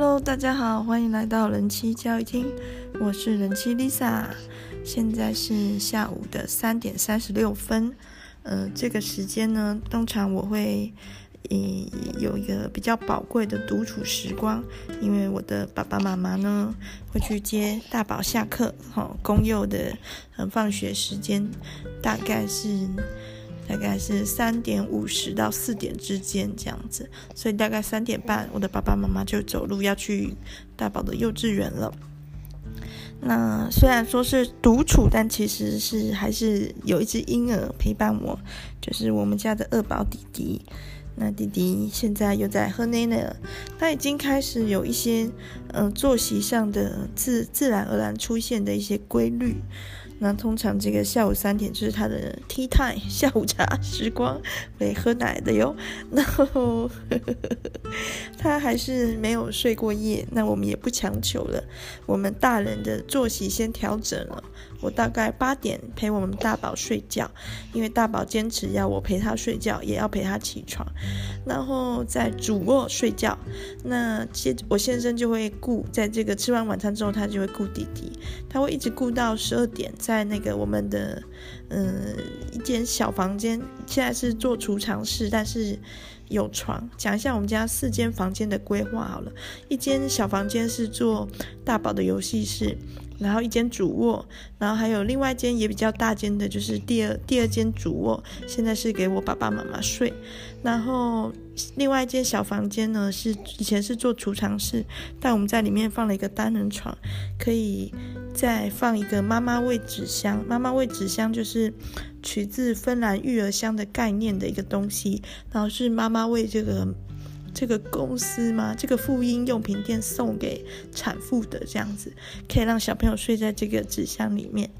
Hello，大家好，欢迎来到人妻教育厅，我是人妻 Lisa，现在是下午的三点三十六分。呃，这个时间呢，通常我会，嗯，有一个比较宝贵的独处时光，因为我的爸爸妈妈呢会去接大宝下课，哈、公幼的，嗯，放学时间大概是。大概是三点五十到四点之间这样子，所以大概三点半，我的爸爸妈妈就走路要去大宝的幼稚园了。那虽然说是独处，但其实是还是有一只婴儿陪伴我，就是我们家的二宝弟弟。那弟弟现在又在喝奶奶了，他已经开始有一些嗯、作息上的自自然而然出现的一些规律。那通常这个下午三点就是他的 tea time 下午茶时光，会喝奶的哟。然后 他还是没有睡过夜，那我们也不强求了。我们大人的作息先调整了。我大概八点陪我们大宝睡觉，因为大宝坚持要我陪他睡觉，也要陪他起床，然后在主卧睡觉。那接我先生就会顾，在这个吃完晚餐之后，他就会顾弟弟，他会一直顾到十二点，在那个我们的嗯一间小房间，现在是做储藏室，但是有床。讲一下我们家四间房间的规划好了，一间小房间是做大宝的游戏室。然后一间主卧，然后还有另外一间也比较大间的，就是第二第二间主卧，现在是给我爸爸妈妈睡。然后另外一间小房间呢，是以前是做储藏室，但我们在里面放了一个单人床，可以再放一个妈妈喂纸箱。妈妈喂纸箱就是取自芬兰育儿箱的概念的一个东西，然后是妈妈喂这个。这个公司吗？这个妇婴用品店送给产妇的这样子，可以让小朋友睡在这个纸箱里面。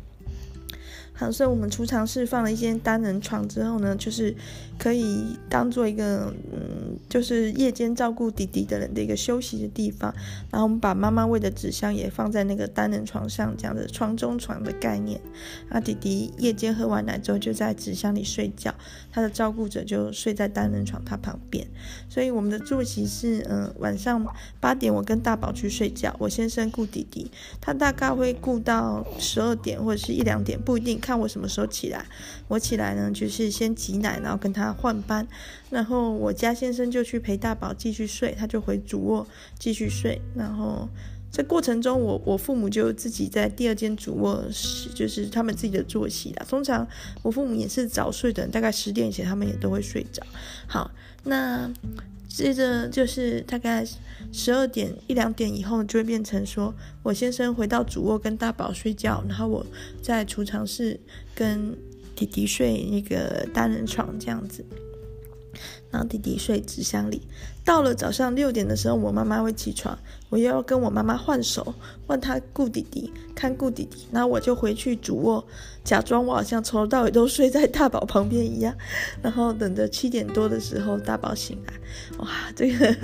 好，所以我们储藏室放了一间单人床之后呢，就是可以当做一个嗯，就是夜间照顾弟弟的人的一个休息的地方。然后我们把妈妈喂的纸箱也放在那个单人床上，这样的床中床的概念。啊，弟弟夜间喝完奶之后就在纸箱里睡觉，他的照顾者就睡在单人床他旁边。所以我们的作息是嗯，晚上八点我跟大宝去睡觉，我先生顾弟弟，他大概会顾到十二点或者是一两点，不一定。看我什么时候起来，我起来呢，就是先挤奶，然后跟他换班，然后我家先生就去陪大宝继续睡，他就回主卧继续睡，然后这过程中我，我父母就自己在第二间主卧，就是他们自己的作息啦。通常我父母也是早睡的，大概十点以前他们也都会睡着。好，那。接着就是大概十二点一两点以后，就会变成说我先生回到主卧跟大宝睡觉，然后我在储藏室跟弟弟睡那个单人床这样子。然后弟弟睡纸箱里，到了早上六点的时候，我妈妈会起床，我又要跟我妈妈换手，换她顾弟弟，看顾弟弟，然后我就回去主卧，假装我好像从头到尾都睡在大宝旁边一样，然后等着七点多的时候大宝醒来，哇，这个。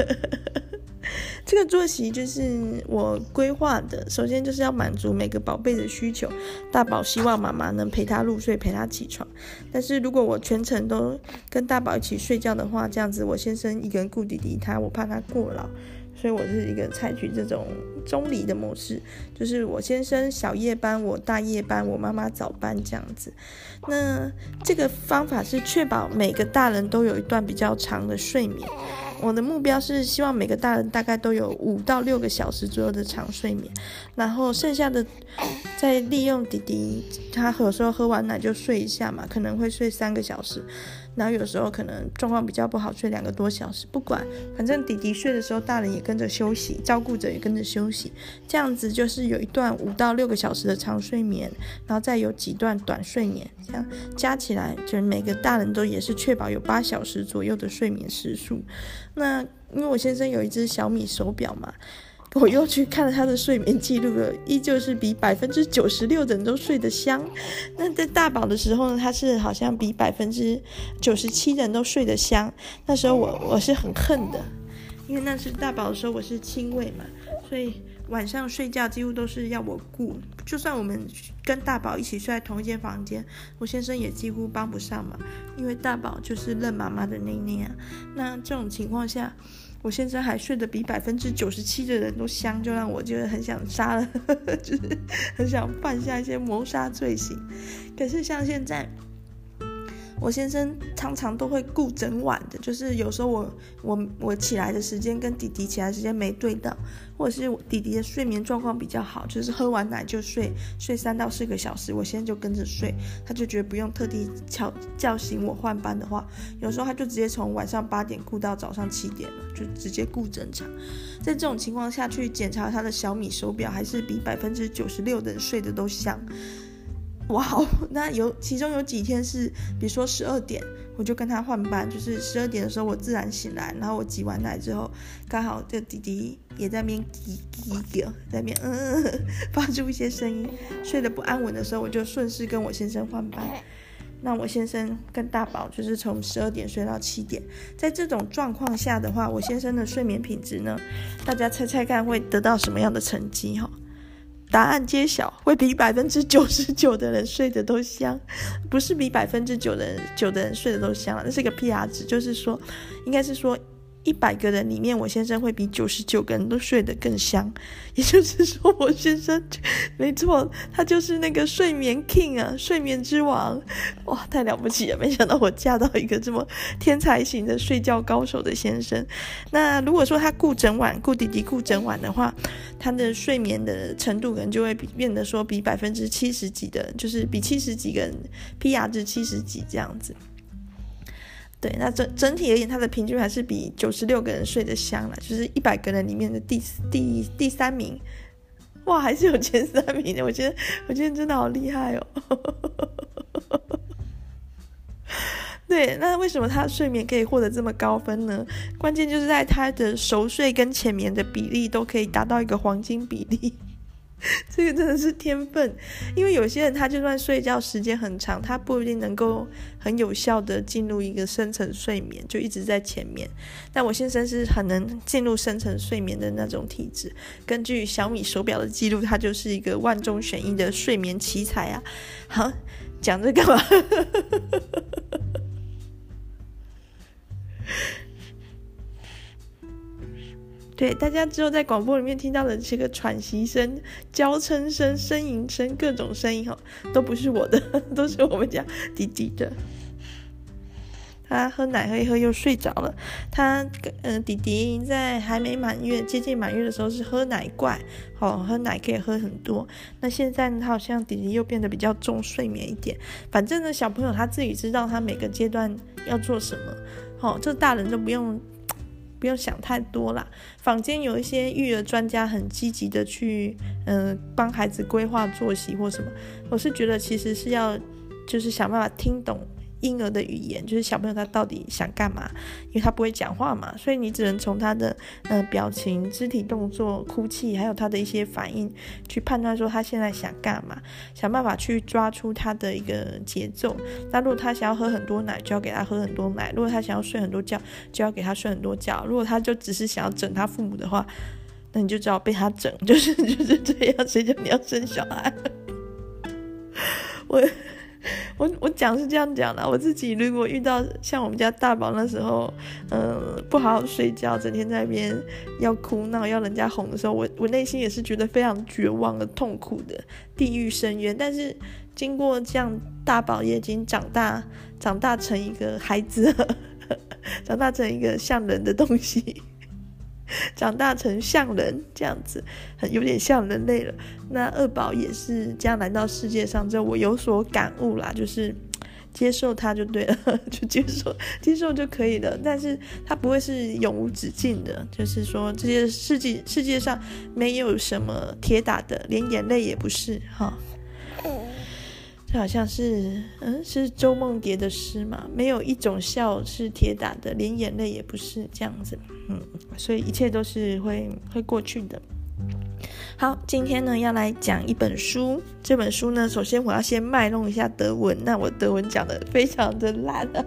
这个作息就是我规划的，首先就是要满足每个宝贝的需求。大宝希望妈妈能陪他入睡，陪他起床。但是如果我全程都跟大宝一起睡觉的话，这样子我先生一个人顾弟弟他，我怕他过劳，所以我是一个采取这种中离的模式，就是我先生小夜班，我大夜班，我妈妈早班这样子。那这个方法是确保每个大人都有一段比较长的睡眠。我的目标是希望每个大人大概都有五到六个小时左右的长睡眠，然后剩下的再利用弟弟，他有时候喝完奶就睡一下嘛，可能会睡三个小时，然后有时候可能状况比较不好，睡两个多小时。不管，反正弟弟睡的时候，大人也跟着休息，照顾者也跟着休息，这样子就是有一段五到六个小时的长睡眠，然后再有几段短睡眠，这样加起来就是每个大人都也是确保有八小时左右的睡眠时数。那因为我先生有一只小米手表嘛，我又去看了他的睡眠记录了，依旧是比百分之九十六的人都睡得香。那在大宝的时候呢，他是好像比百分之九十七的人都睡得香。那时候我我是很恨的，因为那是大宝的时候我是亲喂嘛，所以晚上睡觉几乎都是要我顾。就算我们跟大宝一起睡在同一间房间，我先生也几乎帮不上忙，因为大宝就是认妈妈的那那样。那这种情况下，我先生还睡得比百分之九十七的人都香，就让我觉得很想杀了，就是很想犯下一些谋杀罪行。可是像现在。我先生常常都会顾整晚的，就是有时候我我我起来的时间跟弟弟起来时间没对到，或者是弟弟的睡眠状况比较好，就是喝完奶就睡，睡三到四个小时，我现在就跟着睡，他就觉得不用特地叫叫醒我换班的话，有时候他就直接从晚上八点顾到早上七点了，就直接顾整场。在这种情况下去检查他的小米手表，还是比百分之九十六的人睡得都香。哇哦，那有其中有几天是，比如说十二点，我就跟他换班，就是十二点的时候我自然醒来，然后我挤完奶之后，刚好这弟弟也在那边叽叽叽，在那边嗯 发出一些声音，睡得不安稳的时候，我就顺势跟我先生换班。那我先生跟大宝就是从十二点睡到七点，在这种状况下的话，我先生的睡眠品质呢，大家猜猜看会得到什么样的成绩哈？答案揭晓，会比百分之九十九的人睡得都香，不是比百分之九的人九的人睡得都香，那是个 PR 值，就是说，应该是说。一百个人里面，我先生会比九十九个人都睡得更香，也就是说，我先生没错，他就是那个睡眠 king 啊，睡眠之王，哇，太了不起了！没想到我嫁到一个这么天才型的睡觉高手的先生。那如果说他顾整晚，顾弟弟顾整晚的话，他的睡眠的程度可能就会比变得说比百分之七十几的，就是比七十几个人 PR 值七十几这样子。对，那整整体而言，他的平均还是比九十六个人睡得香了，就是一百个人里面的第第第三名，哇，还是有前三名的，我觉得我觉得真的好厉害哦。对，那为什么他睡眠可以获得这么高分呢？关键就是在他的熟睡跟浅眠的比例都可以达到一个黄金比例。这个真的是天分，因为有些人他就算睡觉时间很长，他不一定能够很有效的进入一个深层睡眠，就一直在前面。但我先生是很能进入深层睡眠的那种体质。根据小米手表的记录，他就是一个万中选一的睡眠奇才啊！好，讲这干嘛？对，大家之后在广播里面听到的这个喘息声、娇嗔声、呻吟声、各种声音哈，都不是我的，都是我们家弟弟的。他喝奶喝一喝又睡着了。他嗯、呃，弟弟在还没满月、接近满月的时候是喝奶怪，好，喝奶可以喝很多。那现在呢，他好像弟弟又变得比较重睡眠一点。反正呢，小朋友他自己知道他每个阶段要做什么，好，这大人就不用。不用想太多啦，坊间有一些育儿专家很积极的去，嗯、帮孩子规划作息或什么。我是觉得其实是要，就是想办法听懂。婴儿的语言就是小朋友他到底想干嘛，因为他不会讲话嘛，所以你只能从他的呃表情、肢体动作、哭泣，还有他的一些反应去判断说他现在想干嘛，想办法去抓出他的一个节奏。那如果他想要喝很多奶，就要给他喝很多奶；如果他想要睡很多觉，就要给他睡很多觉。如果他就只是想要整他父母的话，那你就只好被他整，就是就是这样。谁叫你要生小孩？我。我我讲是这样讲的，我自己如果遇到像我们家大宝那时候，嗯、呃，不好好睡觉，整天在那边要哭闹，要人家哄的时候，我我内心也是觉得非常绝望的、痛苦的地狱深渊。但是经过这样，大宝也已经长大，长大成一个孩子，长大成一个像人的东西。长大成像人这样子，很有点像人类了。那二宝也是这样来到世界上之后，我有所感悟啦，就是接受他就对了，就接受接受就可以了。但是他不会是永无止境的，就是说这些世界世界上没有什么铁打的，连眼泪也不是哈。好像是，嗯，是周梦蝶的诗嘛？没有一种笑是铁打的，连眼泪也不是这样子，嗯，所以一切都是会会过去的。好，今天呢要来讲一本书，这本书呢，首先我要先卖弄一下德文，那我德文讲的非常的烂啊。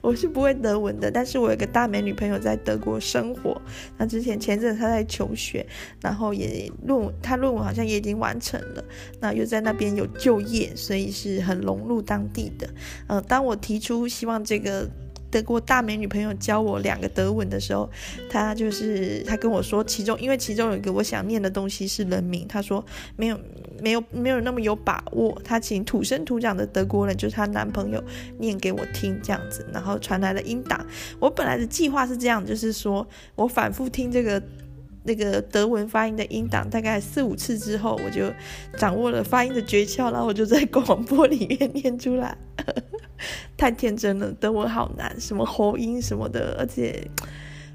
我是不会德文的，但是我有个大美女朋友在德国生活。那之前前阵她在求学，然后也论文，她论文好像也已经完成了。那又在那边有就业，所以是很融入当地的。呃，当我提出希望这个德国大美女朋友教我两个德文的时候，她就是她跟我说，其中因为其中有一个我想念的东西是人名，她说没有没有没有那么有把握，她请土生土长的德国人，就是她男朋友念给我听这样子，然后传来了音档。我本来的计划是这样，就是说我反复听这个。那个德文发音的音档，大概四五次之后，我就掌握了发音的诀窍，然后我就在广播里面念出来。太天真了，德文好难，什么喉音什么的，而且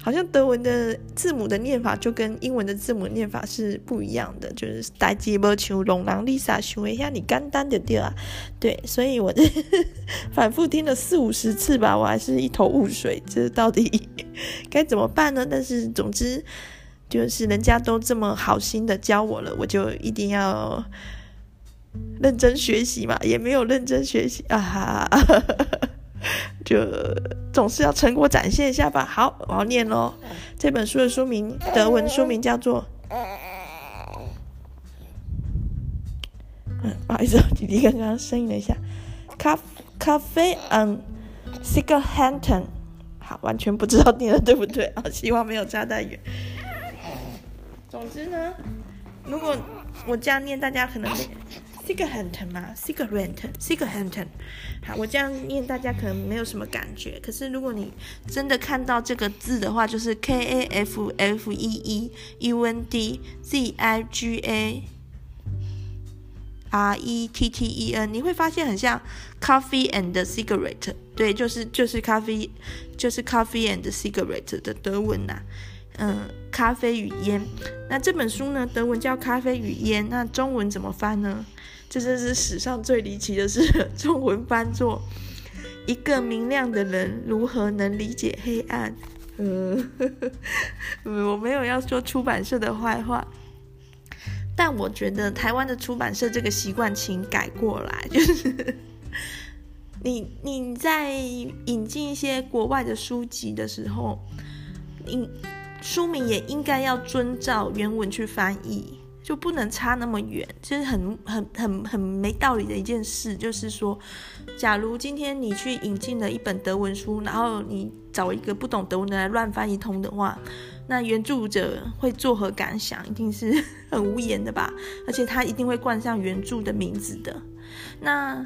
好像德文的字母的念法就跟英文的字母念法是不一样的，就是代志无像聋人 Lisa 想的遐尔简单的对啊，对，所以我 反复听了四五十次吧，我还是一头雾水，这到底该怎么办呢？但是总之。就是人家都这么好心的教我了，我就一定要认真学习嘛，也没有认真学习啊哈，就总是要成果展现一下吧。好，我要念喽。这本书的书名，德文书名叫做……嗯，不好意思，弟弟刚刚声音了一下。咖咖啡嗯，Cigaretten。好，完全不知道念的对不对啊？希望没有差太远。总之呢，如果我这样念，大家可能 cigarette 嘛，cigarette cigarette，好，我这样念，大家可能没有什么感觉。可是如果你真的看到这个字的话，就是 K A F F E E U N D Z I G A R E T T E N，你会发现很像 coffee and cigarette，对，就是就是咖啡，就是 coffee and cigarette 的德文呐、啊。嗯，咖啡与烟。那这本书呢，德文叫《咖啡与烟》，那中文怎么翻呢？这真是史上最离奇的事。中文翻作“一个明亮的人如何能理解黑暗 ”。嗯，我没有要说出版社的坏话，但我觉得台湾的出版社这个习惯，请改过来。就是 你你在引进一些国外的书籍的时候，你。书名也应该要遵照原文去翻译，就不能差那么远。其实很很很很没道理的一件事，就是说，假如今天你去引进了一本德文书，然后你找一个不懂德文的来乱翻一通的话，那原著者会作何感想？一定是 很无言的吧？而且他一定会冠上原著的名字的。那。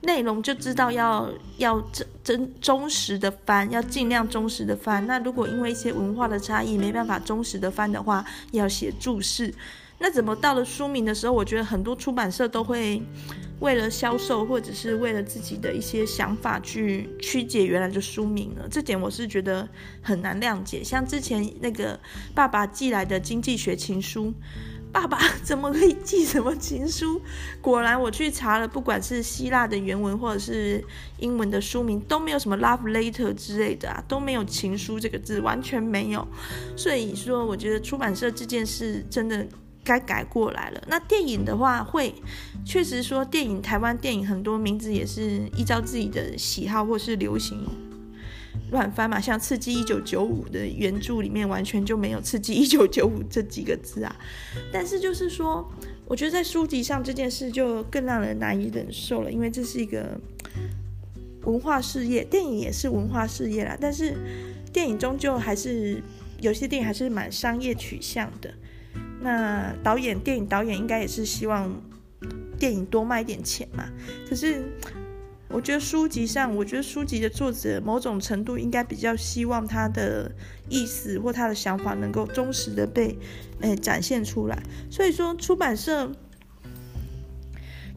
内容就知道要要真真忠实的翻，要尽量忠实的翻。那如果因为一些文化的差异没办法忠实的翻的话，要写注释。那怎么到了书名的时候，我觉得很多出版社都会为了销售或者是为了自己的一些想法去曲解原来的书名呢？这点我是觉得很难谅解。像之前那个爸爸寄来的经济学情书。爸爸怎么可以寄什么情书？果然，我去查了，不管是希腊的原文或者是英文的书名，都没有什么 love letter 之类的啊，都没有情书这个字，完全没有。所以说，我觉得出版社这件事真的该改过来了。那电影的话会，会确实说电影，台湾电影很多名字也是依照自己的喜好或是流行。乱翻嘛，像《刺激一九九五》的原著里面完全就没有“刺激一九九五”这几个字啊。但是就是说，我觉得在书籍上这件事就更让人难以忍受了，因为这是一个文化事业，电影也是文化事业啦。但是电影终究还是有些电影还是蛮商业取向的。那导演、电影导演应该也是希望电影多卖一点钱嘛。可是。我觉得书籍上，我觉得书籍的作者某种程度应该比较希望他的意思或他的想法能够忠实的被诶、展现出来。所以说，出版社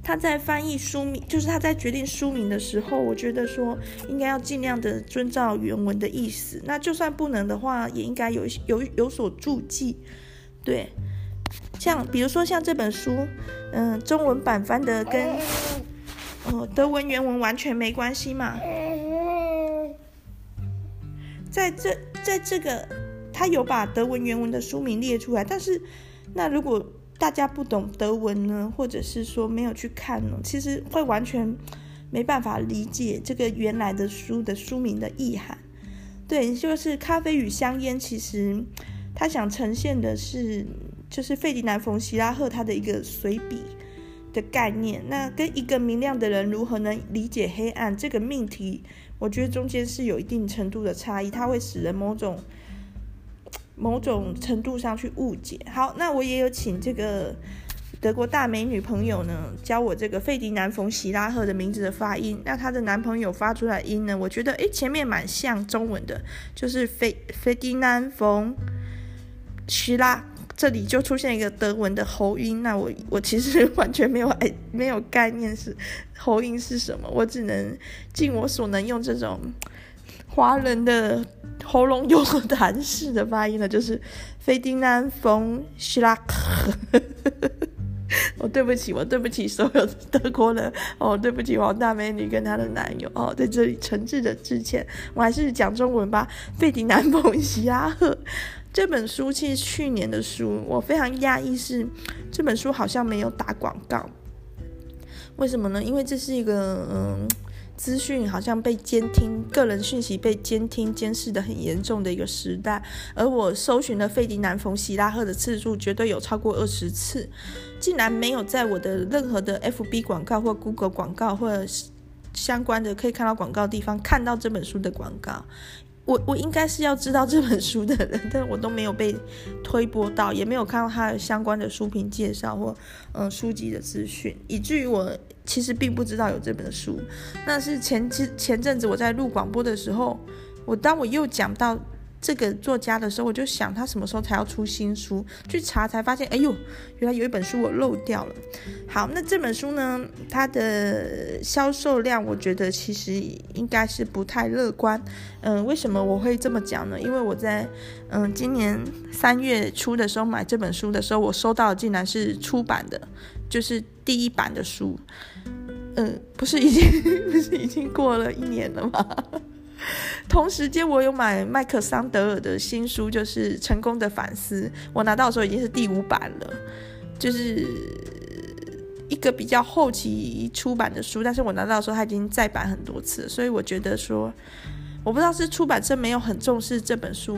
他在翻译书名，就是他在决定书名的时候，我觉得说应该要尽量的遵照原文的意思。那就算不能的话，也应该有有有所注记。对，像比如说像这本书，嗯，中文版翻的跟。哦，德文原文完全没关系嘛。在这，在这个，他有把德文原文的书名列出来，但是，那如果大家不懂德文呢，或者是说没有去看呢，其实会完全没办法理解这个原来的书的书名的意涵。对，就是《咖啡与香烟》，其实他想呈现的是，就是费迪南·冯·希拉赫他的一个随笔。的概念。那跟一个明亮的人如何能理解黑暗这个命题，我觉得中间是有一定程度的差异，它会使人某种某种程度上去误解。好，那我也有请这个。德国大美女朋友呢，教我这个费迪南·冯·希拉赫的名字的发音。那她的男朋友发出来音呢，我觉得诶，前面蛮像中文的，就是费费迪南·冯·希拉，这里就出现一个德文的喉音。那我我其实完全没有哎没有概念是喉音是什么，我只能尽我所能用这种华人的喉咙有痰式的发音呢，就是费迪南·冯·希拉赫。我、哦、对不起，我对不起所有德国人哦，对不起黄大美女跟她的男友哦，在这里诚挚的致歉。我还是讲中文吧。费迪南·冯·希拉赫这本书其实去年的书，我非常压抑是这本书好像没有打广告。为什么呢？因为这是一个嗯。资讯好像被监听，个人讯息被监听、监视的很严重的一个时代。而我搜寻了费迪南·冯·希拉赫的次数绝对有超过二十次，竟然没有在我的任何的 FB 广告或 Google 广告或者相关的可以看到广告地方看到这本书的广告。我我应该是要知道这本书的人，但我都没有被推播到，也没有看到它的相关的书评介绍或嗯书籍的资讯，以至于我其实并不知道有这本书。那是前前前阵子我在录广播的时候，我当我又讲到。这个作家的时候，我就想他什么时候才要出新书？去查才发现，哎呦，原来有一本书我漏掉了。好，那这本书呢，它的销售量，我觉得其实应该是不太乐观。嗯，为什么我会这么讲呢？因为我在嗯今年三月初的时候买这本书的时候，我收到的竟然是出版的，就是第一版的书。嗯，不是已经不是已经过了一年了吗？同时间，我有买麦克桑德尔的新书，就是《成功的反思》。我拿到的时候已经是第五版了，就是一个比较后期出版的书。但是我拿到的时候，它已经再版很多次，所以我觉得说，我不知道是出版社没有很重视这本书，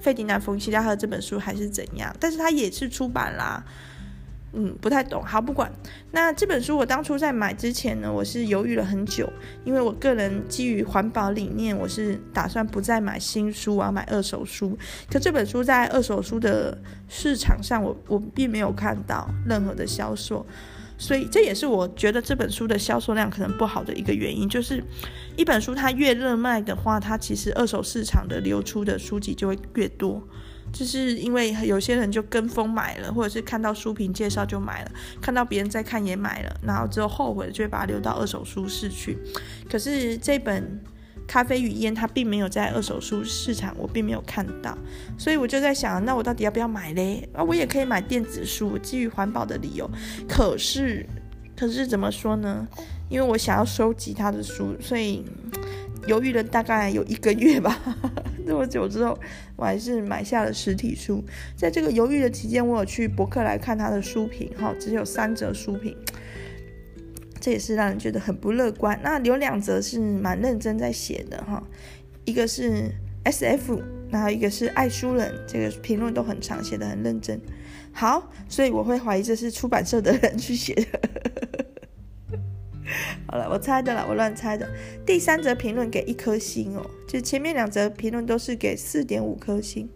费迪南·冯·希拉赫这本书，还是怎样。但是它也是出版啦。嗯，不太懂。好，不管。那这本书我当初在买之前呢，我是犹豫了很久，因为我个人基于环保理念，我是打算不再买新书啊，买二手书。可这本书在二手书的市场上，我我并没有看到任何的销售，所以这也是我觉得这本书的销售量可能不好的一个原因，就是一本书它越热卖的话，它其实二手市场的流出的书籍就会越多。就是因为有些人就跟风买了，或者是看到书评介绍就买了，看到别人在看也买了，然后之后后悔了就会把它留到二手书市去。可是这本《咖啡与烟》它并没有在二手书市场，我并没有看到，所以我就在想，那我到底要不要买嘞？啊，我也可以买电子书，基于环保的理由。可是，可是怎么说呢？因为我想要收集他的书，所以。犹豫了大概有一个月吧，这么久之后，我还是买下了实体书。在这个犹豫的期间，我有去博客来看他的书评，哈，只有三则书评，这也是让人觉得很不乐观。那有两则是蛮认真在写的，哈，一个是 SF，然后一个是爱书人，这个评论都很长，写得很认真。好，所以我会怀疑这是出版社的人去写的。好了，我猜的了，我乱猜的。第三则评论给一颗星哦，就前面两则评论都是给四点五颗星，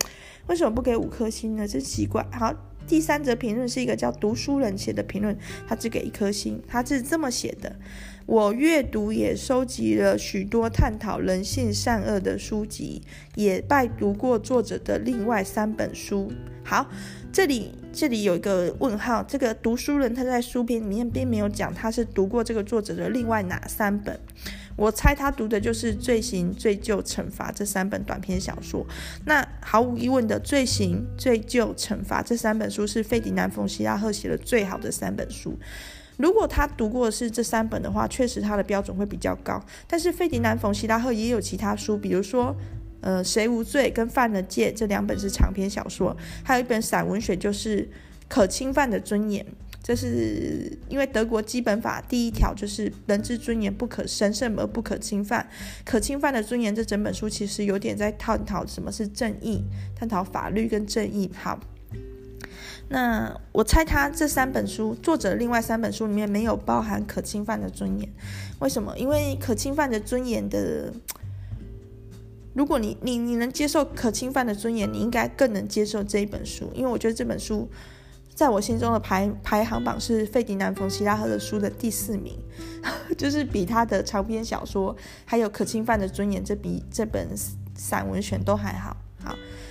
为什么不给五颗星呢？真奇怪。好，第三则评论是一个叫读书人写的评论，他只给一颗星，他是这么写的：我阅读也收集了许多探讨人性善恶的书籍，也拜读过作者的另外三本书。好。这里这里有一个问号，这个读书人他在书评里面并没有讲他是读过这个作者的另外哪三本，我猜他读的就是《罪行、罪疚、惩罚》这三本短篇小说。那毫无疑问的，《罪行、罪疚、惩罚》这三本书是费迪南·冯·希拉赫写的最好的三本书。如果他读过的是这三本的话，确实他的标准会比较高。但是费迪南·冯·希拉赫也有其他书，比如说。呃，谁无罪跟犯了戒这两本是长篇小说，还有一本散文选就是可侵犯的尊严，这是因为德国基本法第一条就是人之尊严不可神圣而不可侵犯，可侵犯的尊严。这整本书其实有点在探讨什么是正义，探讨法律跟正义。好，那我猜他这三本书作者另外三本书里面没有包含可侵犯的尊严，为什么？因为可侵犯的尊严的，如果你你你能接受可侵犯的尊严，你应该更能接受这一本书，因为我觉得这本书在我心中的排排行榜是费迪南·冯·希拉赫的书的第四名，就是比他的长篇小说还有可侵犯的尊严这比这本散文选都还好。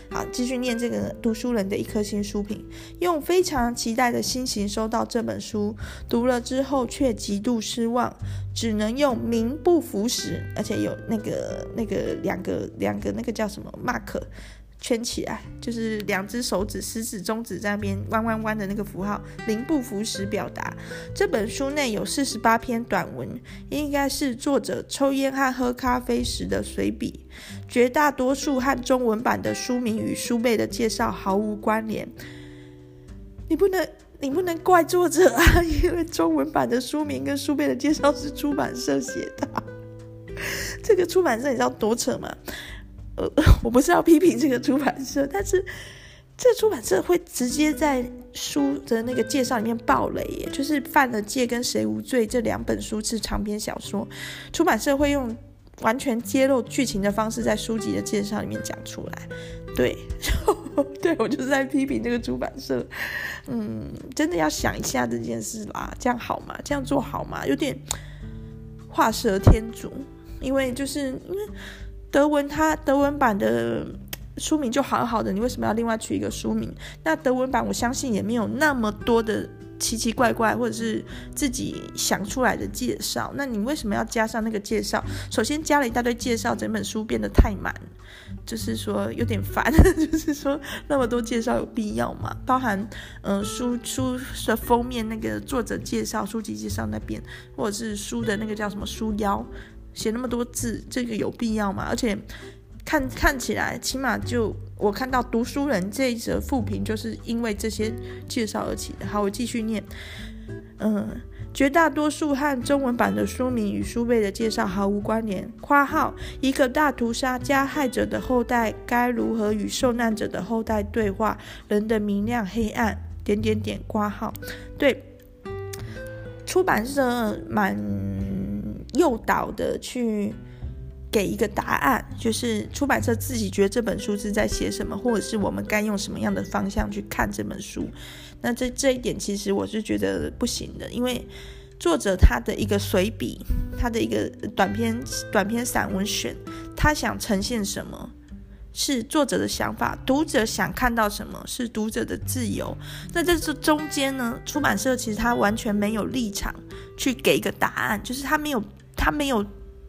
好。继续念这个读书人的一颗心书评，用非常期待的心情收到这本书，读了之后却极度失望，只能用名不符实，而且有那个那个两个两个那个叫什么 mark。圈起来，就是两只手指，食指、中指在那边弯弯弯的那个符号，零不符时表达。这本书内有四十八篇短文，应该是作者抽烟和喝咖啡时的随笔。绝大多数和中文版的书名与书背的介绍毫无关联。你不能，你不能怪作者啊，因为中文版的书名跟书背的介绍是出版社写的。这个出版社你知道多扯吗？呃，我不是要批评这个出版社，但是这出版社会直接在书的那个介绍里面爆雷耶，就是《犯了戒》跟《谁无罪》这两本书是长篇小说，出版社会用完全揭露剧情的方式在书籍的介绍里面讲出来。对，对我就是在批评这个出版社，嗯，真的要想一下这件事啦，这样好吗？这样做好吗？有点画蛇添足，因为就是因为。德文它德文版的书名就好好的，你为什么要另外取一个书名？那德文版我相信也没有那么多的奇奇怪怪或者是自己想出来的介绍。那你为什么要加上那个介绍？首先加了一大堆介绍，整本书变得太满，就是说有点烦。就是说那么多介绍有必要吗？包含嗯、呃、书书的封面那个作者介绍、书籍介绍那边，或者是书的那个叫什么书腰。写那么多字，这个有必要吗？而且看看起来，起码就我看到读书人这一则复评，就是因为这些介绍而起的。好，我继续念。嗯，绝大多数和中文版的书名与书背的介绍毫无关联。括号一个大屠杀，加害者的后代该如何与受难者的后代对话？人的明亮黑暗。点点点。括号对，出版社蛮。诱导的去给一个答案，就是出版社自己觉得这本书是在写什么，或者是我们该用什么样的方向去看这本书。那这这一点其实我是觉得不行的，因为作者他的一个随笔，他的一个短篇短篇散文选，他想呈现什么是作者的想法，读者想看到什么是读者的自由。那在这中间呢，出版社其实他完全没有立场去给一个答案，就是他没有。他没有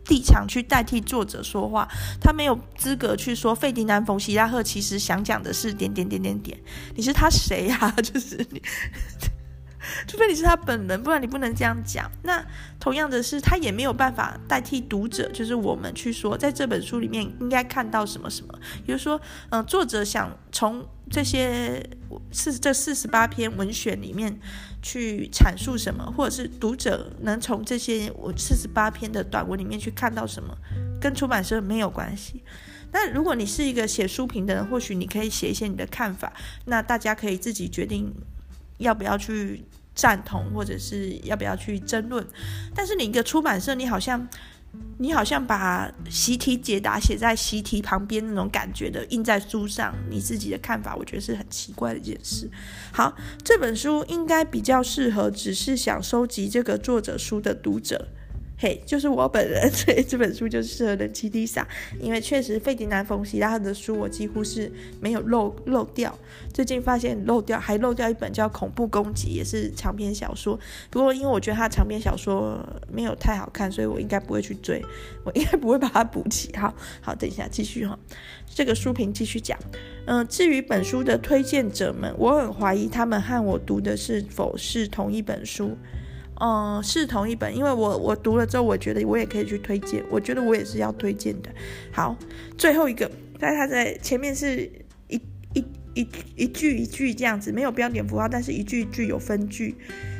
立场去代替作者说话，他没有资格去说费迪南·冯·希拉赫其实想讲的是点点点点点。你是他谁呀？就是你，除非你是他本人，不然你不能这样讲。那同样的是，他也没有办法代替读者，就是我们去说，在这本书里面应该看到什么什么。比如说，嗯、作者想从这些四这四十八篇文选里面。去阐述什么，或者是读者能从这些我四十八篇的短文里面去看到什么，跟出版社没有关系。那如果你是一个写书评的人，或许你可以写一些你的看法，那大家可以自己决定要不要去赞同，或者是要不要去争论。但是你一个出版社，你好像。你好像把习题解答写在习题旁边那种感觉的印在书上，你自己的看法，我觉得是很奇怪的一件事。好，这本书应该比较适合只是想收集这个作者书的读者。嘿就是我本人，所以这本书就适合人妻 Lisa，因为确实费迪南·冯·希拉赫的书我几乎是没有漏漏掉。最近发现漏掉，还漏掉一本叫《恐怖攻击》，也是长篇小说。不过因为我觉得他长篇小说没有太好看，所以我应该不会去追，我应该不会把它补齐。好，好，等一下继续哈，这个书评继续讲。嗯、至于本书的推荐者们，我很怀疑他们和我读的是否是同一本书。嗯，是同一本，因为我我读了之后，我觉得我也可以去推荐，我觉得我也是要推荐的。好，最后一个，但他在前面是一一一一句一句这样子，没有标点符号，但是一句一句有分句。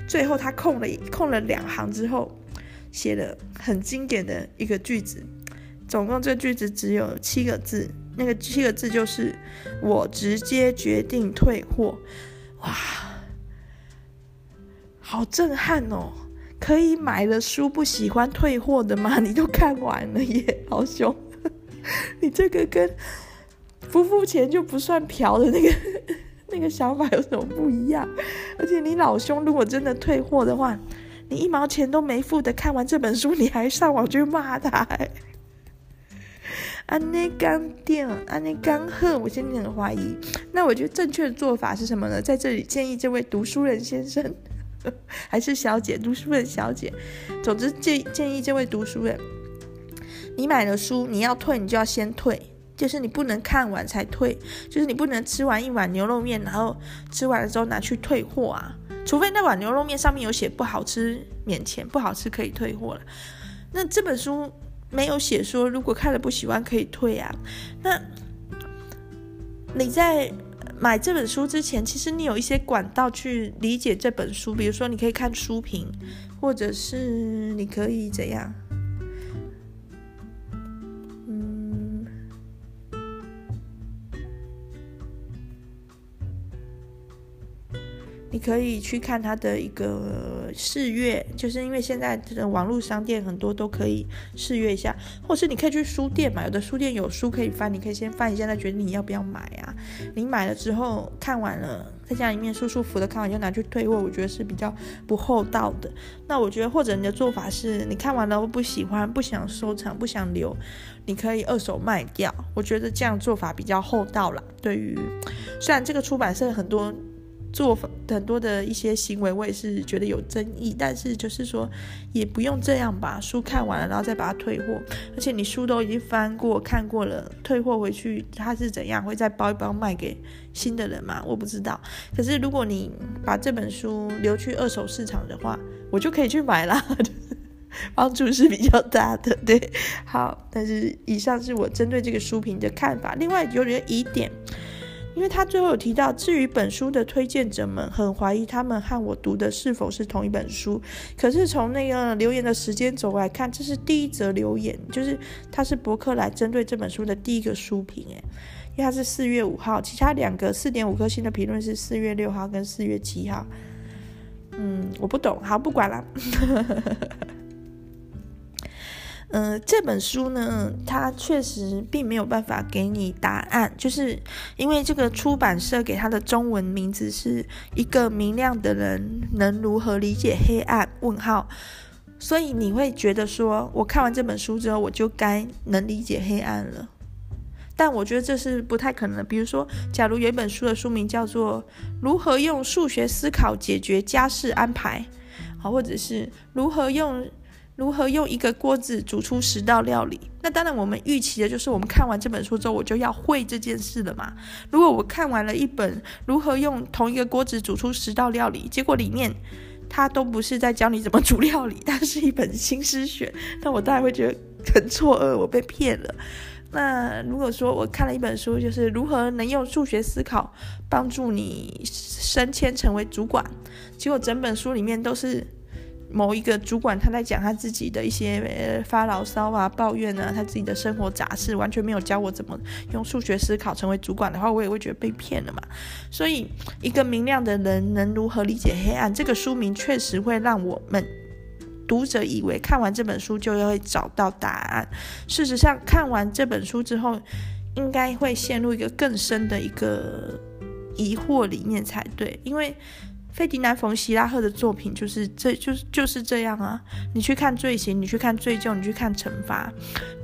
最后他空了空了两行之后，写了很经典的一个句子，总共这句子只有七个字，那个七个字就是“我直接决定退货”。哇，好震撼哦！可以买了书不喜欢退货的吗？你都看完了耶，老兄，你这个跟不付钱就不算嫖的那个那个想法有什么不一样？而且你老兄如果真的退货的话，你一毛钱都没付的看完这本书，你还上网去骂他？安内刚电，安内刚喝，我现在很怀疑。那我觉得正确的做法是什么呢？在这里建议这位读书人先生。还是小姐，读书人小姐。总之建建议这位读书人，你买了书，你要退，你就要先退，就是你不能看完才退，就是你不能吃完一碗牛肉面，然后吃完了之后拿去退货啊，除非那碗牛肉面上面有写不好吃免钱，不好吃可以退货了。那这本书没有写说，如果看了不喜欢可以退啊。那你在。买这本书之前，其实你有一些管道去理解这本书，比如说你可以看书评，或者是你可以怎样？你可以去看它的一个试阅，就是因为现在的网络商店很多都可以试阅一下，或是你可以去书店买，有的书店有书可以翻，你可以先翻一下，再决定你要不要买啊。你买了之后看完了，在家里面舒舒服的看完就拿去退货，我觉得是比较不厚道的。那我觉得或者你的做法是你看完了不喜欢，不想收藏，不想留，你可以二手卖掉。我觉得这样做法比较厚道啦。对于虽然这个出版社很多。做很多的一些行为，我也是觉得有争议，但是就是说也不用这样吧。书看完了，然后再把它退货，而且你书都已经翻过、看过了，退货回去它是怎样？会再包一包卖给新的人吗？我不知道。可是如果你把这本书留去二手市场的话，我就可以去买啦，帮助是比较大的。对，好，但是以上是我针对这个书评的看法。另外有点疑点。因为他最后有提到，至于本书的推荐者们，很怀疑他们和我读的是否是同一本书。可是从那个留言的时间轴来看，这是第一则留言，就是他是博客来针对这本书的第一个书评，诶，因为他是四月五号，其他两个四点五颗星的评论是四月六号跟四月七号。嗯，我不懂，好，不管了。嗯、呃，这本书呢，它确实并没有办法给你答案，就是因为这个出版社给它的中文名字是一个明亮的人能如何理解黑暗？问号，所以你会觉得说，我看完这本书之后，我就该能理解黑暗了。但我觉得这是不太可能的。比如说，假如有一本书的书名叫做《如何用数学思考解决家事安排》，好，或者是如何用。如何用一个锅子煮出十道料理？那当然，我们预期的就是我们看完这本书之后，我就要会这件事了嘛。如果我看完了一本如何用同一个锅子煮出十道料理，结果里面它都不是在教你怎么煮料理，它是一本新诗选，那我当然会觉得很错愕，我被骗了。那如果说我看了一本书，就是如何能用数学思考帮助你升迁成为主管，结果整本书里面都是。某一个主管他在讲他自己的一些发牢骚啊、抱怨啊，他自己的生活杂事，完全没有教我怎么用数学思考成为主管的话，我也会觉得被骗了嘛。所以，一个明亮的人能如何理解黑暗？这个书名确实会让我们读者以为看完这本书就会找到答案。事实上，看完这本书之后，应该会陷入一个更深的一个疑惑里面才对，因为。费迪南·冯·希拉赫的作品就是这，就是就是这样啊！你去看罪行，你去看罪疚，你去看惩罚，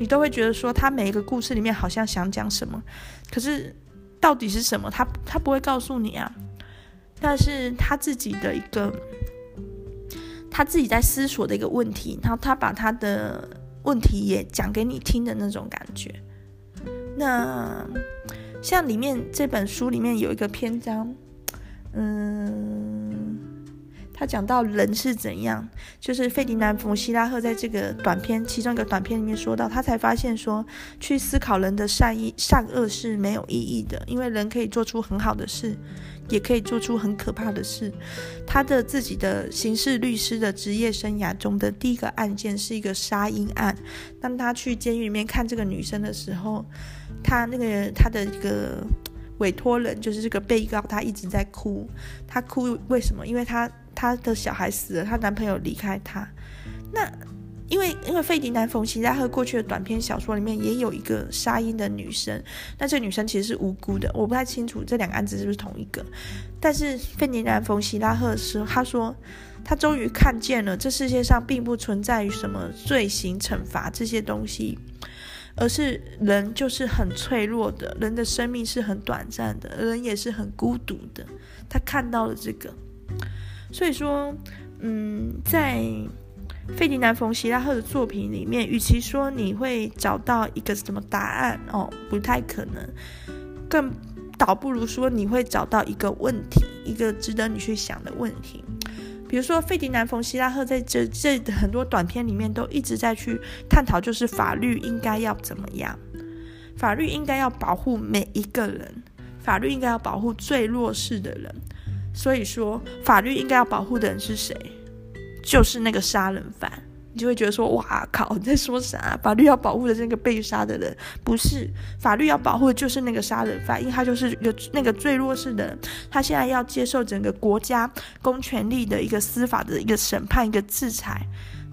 你都会觉得说他每一个故事里面好像想讲什么，可是到底是什么，他他不会告诉你啊。但是他自己的一个，他自己在思索的一个问题，然后他把他的问题也讲给你听的那种感觉。那像里面这本书里面有一个篇章。嗯，他讲到人是怎样，就是费迪南·冯·希拉赫在这个短片其中一个短片里面说到，他才发现说，去思考人的善意善恶是没有意义的，因为人可以做出很好的事，也可以做出很可怕的事。他的自己的刑事律师的职业生涯中的第一个案件是一个杀婴案，当他去监狱里面看这个女生的时候，他那个人他的一个。委托人，就是这个被告，他一直在哭。他哭为什么？因为他他的小孩死了，她男朋友离开她。那因为因为费迪南·冯·希拉赫过去的短篇小说里面也有一个杀婴的女生，那这女生其实是无辜的。我不太清楚这两个案子是不是同一个。但是费迪南·冯·希拉赫说，他说他终于看见了，这世界上并不存在于什么罪行、惩罚这些东西。而是人就是很脆弱的，人的生命是很短暂的，人也是很孤独的。他看到了这个，所以说，嗯，在费迪南·冯·希拉赫的作品里面，与其说你会找到一个什么答案哦，不太可能，更倒不如说你会找到一个问题，一个值得你去想的问题。比如说，费迪南·冯·希拉赫在这这很多短片里面都一直在去探讨，就是法律应该要怎么样，法律应该要保护每一个人，法律应该要保护最弱势的人。所以说，法律应该要保护的人是谁？就是那个杀人犯。你就会觉得说，哇靠，你在说啥？法律要保护的那个被杀的人，不是法律要保护的就是那个杀人犯，因为他就是一个那个最弱势的人，他现在要接受整个国家公权力的一个司法的一个审判，一个制裁，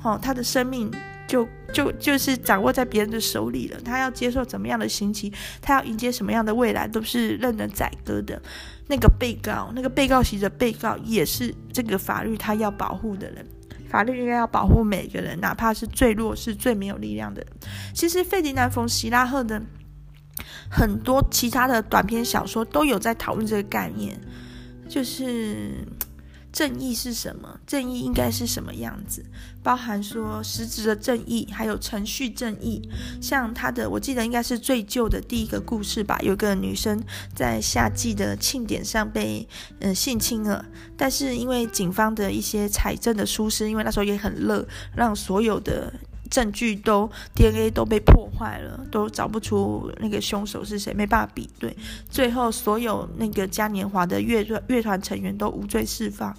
哦，他的生命就就就是掌握在别人的手里了，他要接受怎么样的刑期，他要迎接什么样的未来，都是任人宰割的。那个被告，那个被告席的被告，也是这个法律他要保护的人。法律应该要保护每个人，哪怕是最弱势、最没有力量的。其实，费迪南·冯·希拉赫的很多其他的短篇小说都有在讨论这个概念，就是。正义是什么？正义应该是什么样子？包含说实质的正义，还有程序正义。像他的，我记得应该是最旧的第一个故事吧。有个女生在夏季的庆典上被嗯性侵了，但是因为警方的一些财政的疏失，因为那时候也很热，让所有的。证据都 DNA 都被破坏了，都找不出那个凶手是谁，没办法比对。最后，所有那个嘉年华的乐乐乐团成员都无罪释放。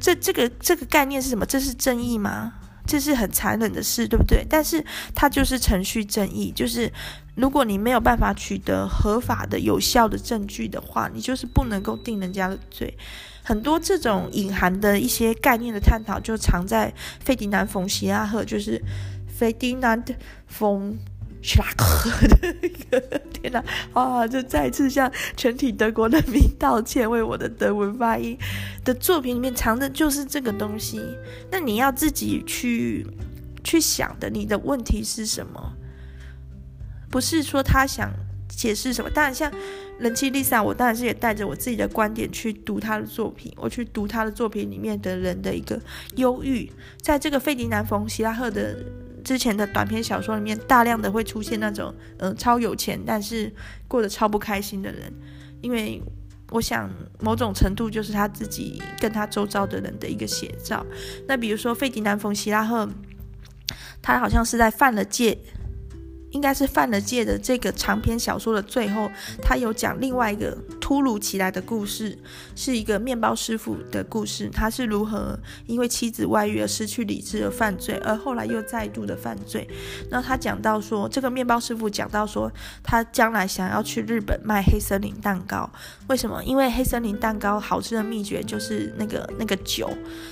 这这个这个概念是什么？这是正义吗？这是很残忍的事，对不对？但是它就是程序正义，就是如果你没有办法取得合法的、有效的证据的话，你就是不能够定人家的罪。很多这种隐含的一些概念的探讨，就藏在费迪南·冯·希拉赫，就是费迪南·冯·希拉赫的天哪啊！就再次向全体德国人民道歉，为我的德文发音的作品里面藏的就是这个东西。那你要自己去去想的，你的问题是什么？不是说他想。解释什么？当然，像人气 Lisa，我当然是也带着我自己的观点去读他的作品。我去读他的作品里面的人的一个忧郁，在这个费迪南·冯·希拉赫的之前的短篇小说里面，大量的会出现那种嗯、呃、超有钱，但是过得超不开心的人。因为我想某种程度就是他自己跟他周遭的人的一个写照。那比如说费迪南·冯·希拉赫，他好像是在犯了戒。应该是犯了戒的这个长篇小说的最后，他有讲另外一个突如其来的故事，是一个面包师傅的故事。他是如何因为妻子外遇而失去理智而犯罪，而后来又再度的犯罪。那他讲到说，这个面包师傅讲到说，他将来想要去日本卖黑森林蛋糕。为什么？因为黑森林蛋糕好吃的秘诀就是那个那个酒，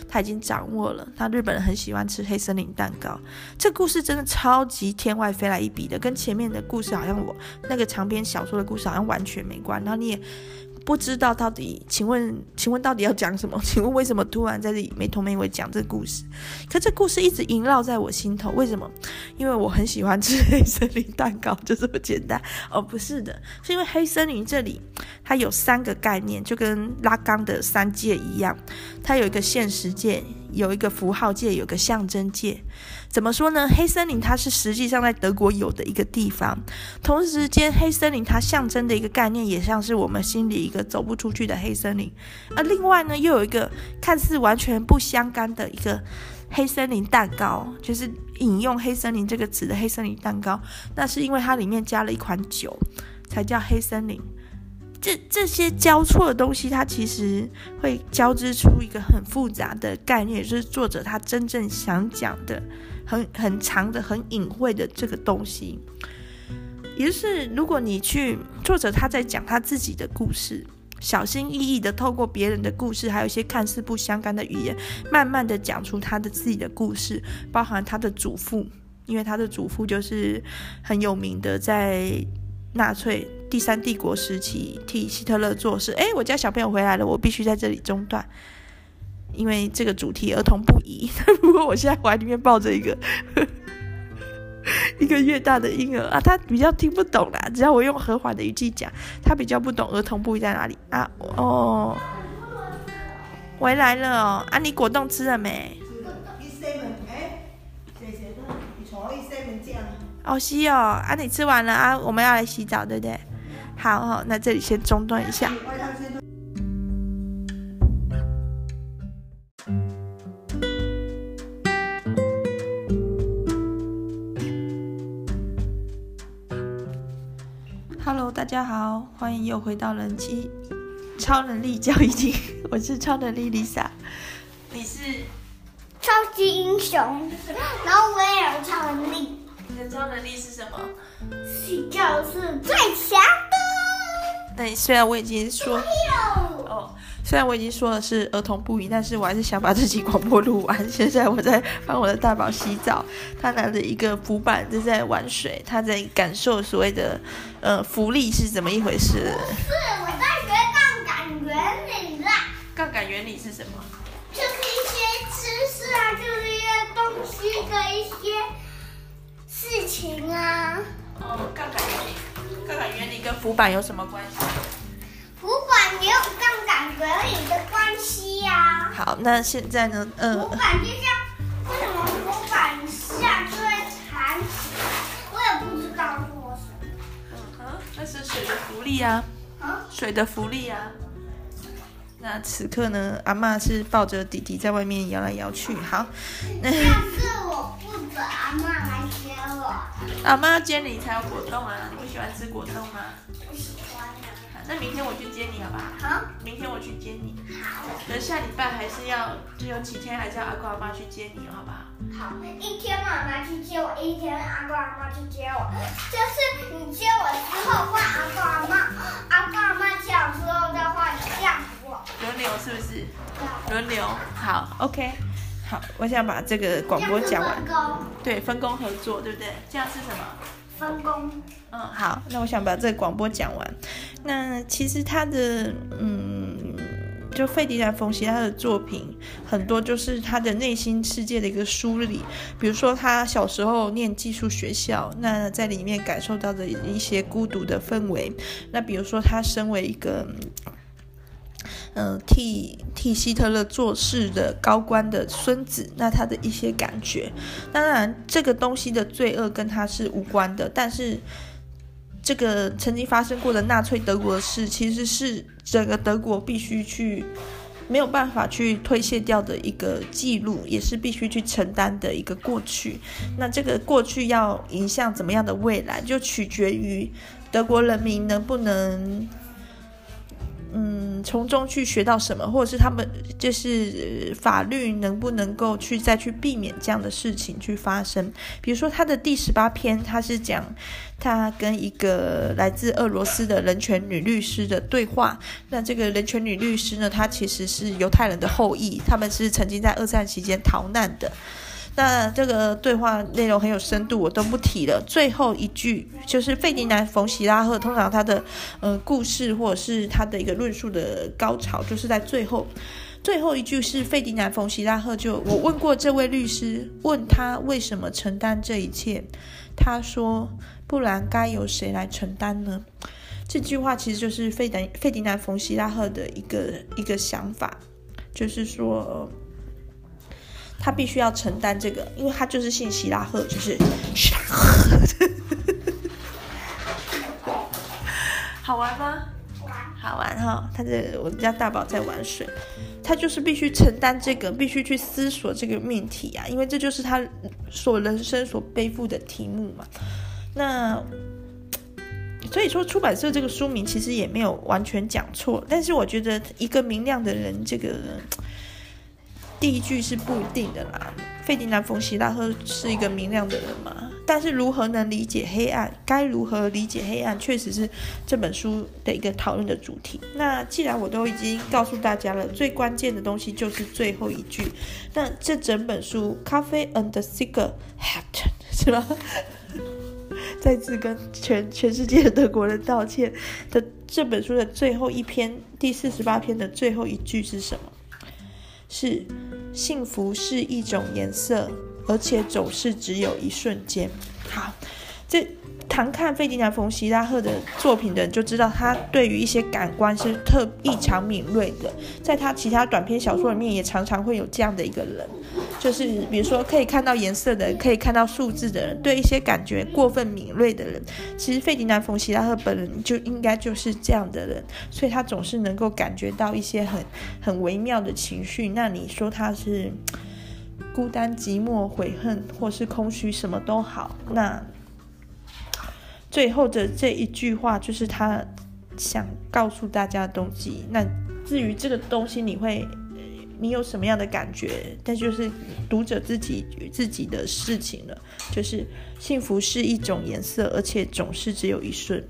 他已经掌握了。他日本人很喜欢吃黑森林蛋糕。这故事真的超级天外飞来一笔的。跟前面的故事好像我那个长篇小说的故事好像完全没关，然后你也不知道到底，请问，请问到底要讲什么？请问为什么突然在这里没头没尾讲这个故事？可这故事一直萦绕在我心头，为什么？因为我很喜欢吃 黑森林蛋糕，就这么简单。哦，不是的，是因为黑森林这里它有三个概念，就跟拉冈的三界一样，它有一个现实界，有一个符号界，有个象征界。怎么说呢？黑森林它是实际上在德国有的一个地方，同时间黑森林它象征的一个概念也像是我们心里一个走不出去的黑森林。而另外呢，又有一个看似完全不相干的一个黑森林蛋糕，就是引用黑森林这个词的黑森林蛋糕，那是因为它里面加了一款酒，才叫黑森林。这这些交错的东西，它其实会交织出一个很复杂的概念，就是作者他真正想讲的。很很长的、很隐晦的这个东西，也就是如果你去作者他在讲他自己的故事，小心翼翼的透过别人的故事，还有一些看似不相干的语言，慢慢的讲出他的自己的故事，包含他的祖父，因为他的祖父就是很有名的，在纳粹第三帝国时期替希特勒做事。哎，我家小朋友回来了，我必须在这里中断。因为这个主题儿童不宜，不过我现在怀里面抱着一个 一个月大的婴儿啊，他比较听不懂啦。只要我用和缓的语气讲，他比较不懂儿童不宜在哪里啊。哦，回来了哦，啊，你果冻吃了没？哦，是哦，啊，你吃完了啊，我们要来洗澡，对不对？好，好，那这里先中断一下。Hello，大家好，欢迎又回到人妻超能力教育厅，我是超能力 Lisa，你是超级英雄，然后我也有超能力。你的超能力是什么？是就是最强的。但，虽然我已经说哦。虽然我已经说的是儿童不宜，但是我还是想把这期广播录完。现在我在帮我的大宝洗澡，他拿着一个浮板正在玩水，他在感受所谓的呃浮力是怎么一回事。是我在学杠杆原理啦。杠杆原理是什么？就是一些知识啊，就是一些东西的一些事情啊。哦，杠杆原理，杠杆原理跟浮板有什么关系？浮板也有杠杆原理的关系呀、啊。好，那现在呢？呃，浮板就像为什么浮板下就会弹起来？我也不知道为什么。嗯哼，那是水的浮力啊。啊？水的浮力啊。那此刻呢？阿妈是抱着弟弟在外面摇来摇去。好，那是我负责阿嬷来接我。阿嬷接你才有果冻啊！你不喜欢吃果冻吗？不喜欢。那明天我去接你好不好？好，明天我去接你。好。等下礼拜还是要，就有几天还是要阿公阿妈去接你，好不好？好，一天妈妈去接我，一天阿公阿妈去接我。就是你接我之后换阿公阿妈，阿公阿妈接我之后再换你，这样子。轮流是不是？对。轮流。好，OK。好，我想把这个广播讲完。分工。对，分工合作，对不对？这样是什么？分工。嗯，好，那我想把这个广播讲完。那其实他的，嗯，就费迪南·冯西他的作品很多，就是他的内心世界的一个梳理。比如说，他小时候念寄宿学校，那在里面感受到的一些孤独的氛围。那比如说，他身为一个。嗯、替替希特勒做事的高官的孙子，那他的一些感觉，当然这个东西的罪恶跟他是无关的，但是这个曾经发生过的纳粹德国的事，其实是整个德国必须去没有办法去推卸掉的一个记录，也是必须去承担的一个过去。那这个过去要迎向怎么样的未来，就取决于德国人民能不能。嗯，从中去学到什么，或者是他们就是法律能不能够去再去避免这样的事情去发生？比如说他的第十八篇，他是讲他跟一个来自俄罗斯的人权女律师的对话。那这个人权女律师呢，她其实是犹太人的后裔，他们是曾经在二战期间逃难的。那这个对话内容很有深度，我都不提了。最后一句就是费迪南·冯·希拉赫，通常他的呃故事或者是他的一个论述的高潮，就是在最后最后一句是费迪南·冯·希拉赫就我问过这位律师，问他为什么承担这一切，他说不然该由谁来承担呢？这句话其实就是费迪费迪南·冯·希拉赫的一个一个想法，就是说。他必须要承担这个，因为他就是姓希拉赫，就是希拉赫。好玩吗？好玩哈！他在我们家大宝在玩水，他就是必须承担这个，必须去思索这个命题啊，因为这就是他所人生所背负的题目嘛。那所以说，出版社这个书名其实也没有完全讲错，但是我觉得一个明亮的人，这个。第一句是不一定的啦。费迪南·冯·希拉赫是一个明亮的人嘛？但是如何能理解黑暗？该如何理解黑暗？确实是这本书的一个讨论的主题。那既然我都已经告诉大家了，最关键的东西就是最后一句。那这整本书《Coffee and Cigarette》是吧？再次跟全全世界的德国人道歉的这本书的最后一篇，第四十八篇的最后一句是什么？是幸福是一种颜色，而且总是只有一瞬间。好，这。常看费迪南·冯·希拉赫的作品的人就知道，他对于一些感官是特异常敏锐的。在他其他短篇小说里面，也常常会有这样的一个人，就是比如说可以看到颜色的人，可以看到数字的人，对一些感觉过分敏锐的人。其实费迪南·冯·希拉赫本人就应该就是这样的人，所以他总是能够感觉到一些很很微妙的情绪。那你说他是孤单、寂寞、悔恨，或是空虚，什么都好，那。最后的这一句话就是他想告诉大家的东西。那至于这个东西，你会，你有什么样的感觉？但就是读者自己自己的事情了。就是幸福是一种颜色，而且总是只有一瞬。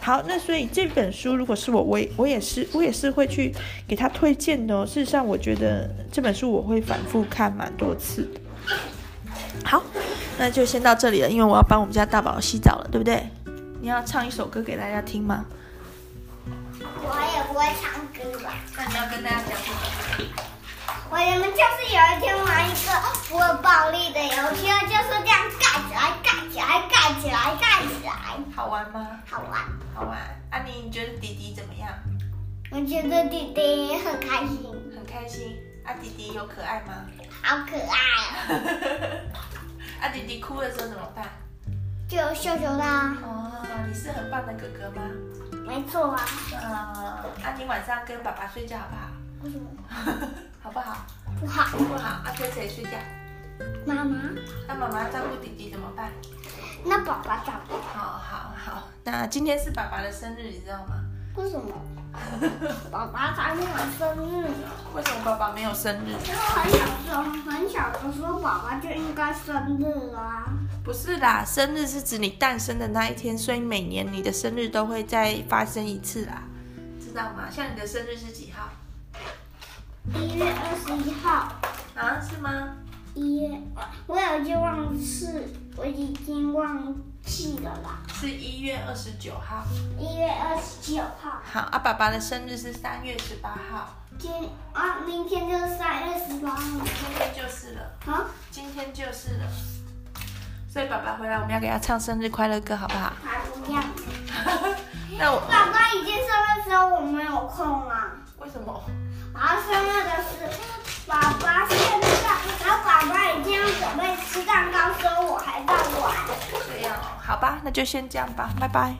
好，那所以这本书如果是我，我也我也是我也是会去给他推荐的哦。事实上，我觉得这本书我会反复看蛮多次的。好，那就先到这里了，因为我要帮我们家大宝洗澡了，对不对？你要唱一首歌给大家听吗？我也不会唱歌吧。那你要跟大家讲什么？我们就是有一天玩一个不会暴力的游戏，就是这样盖起来、盖起来、盖起来、盖起来。好玩吗？好玩。好玩。安妮，你觉得弟弟怎么样？我觉得弟弟很开心。很开心。啊，弟弟有可爱吗？好可爱啊！啊，弟弟哭的时候怎么办？就秀秀啦。哦，你是很棒的哥哥吗？没错啊。嗯，啊，你晚上跟爸爸睡觉好不好？为什么？好不好？不好。不好。啊，跟谁睡觉？妈妈。那妈妈照顾弟弟怎么办？那爸爸照顾。好好好。那今天是爸爸的生日，你知道吗？为什么？爸爸才没有生日。为什么爸爸没有生日？因为很小时候，很小的时候，爸爸就应该生日啊。不是啦，生日是指你诞生的那一天，所以每年你的生日都会再发生一次啦，知道吗？像你的生日是几号？一月二十一号。啊，是吗？一月，我有就忘事，我已经忘记了啦。是一月二十九号。一月二十九号。好啊，爸爸的生日是三月十八号。今啊，明天就是三月十八号。今天就是了。啊？今天就是了。所以爸爸回来，我们要给他唱生日快乐歌，好不好？还不要。那我爸爸已经生日的时候，我没有空啊。为什么？爸爸生日的是爸爸现在，然后爸爸已经要准备吃蛋糕，所以我还在玩。这样，好吧，那就先这样吧，拜拜。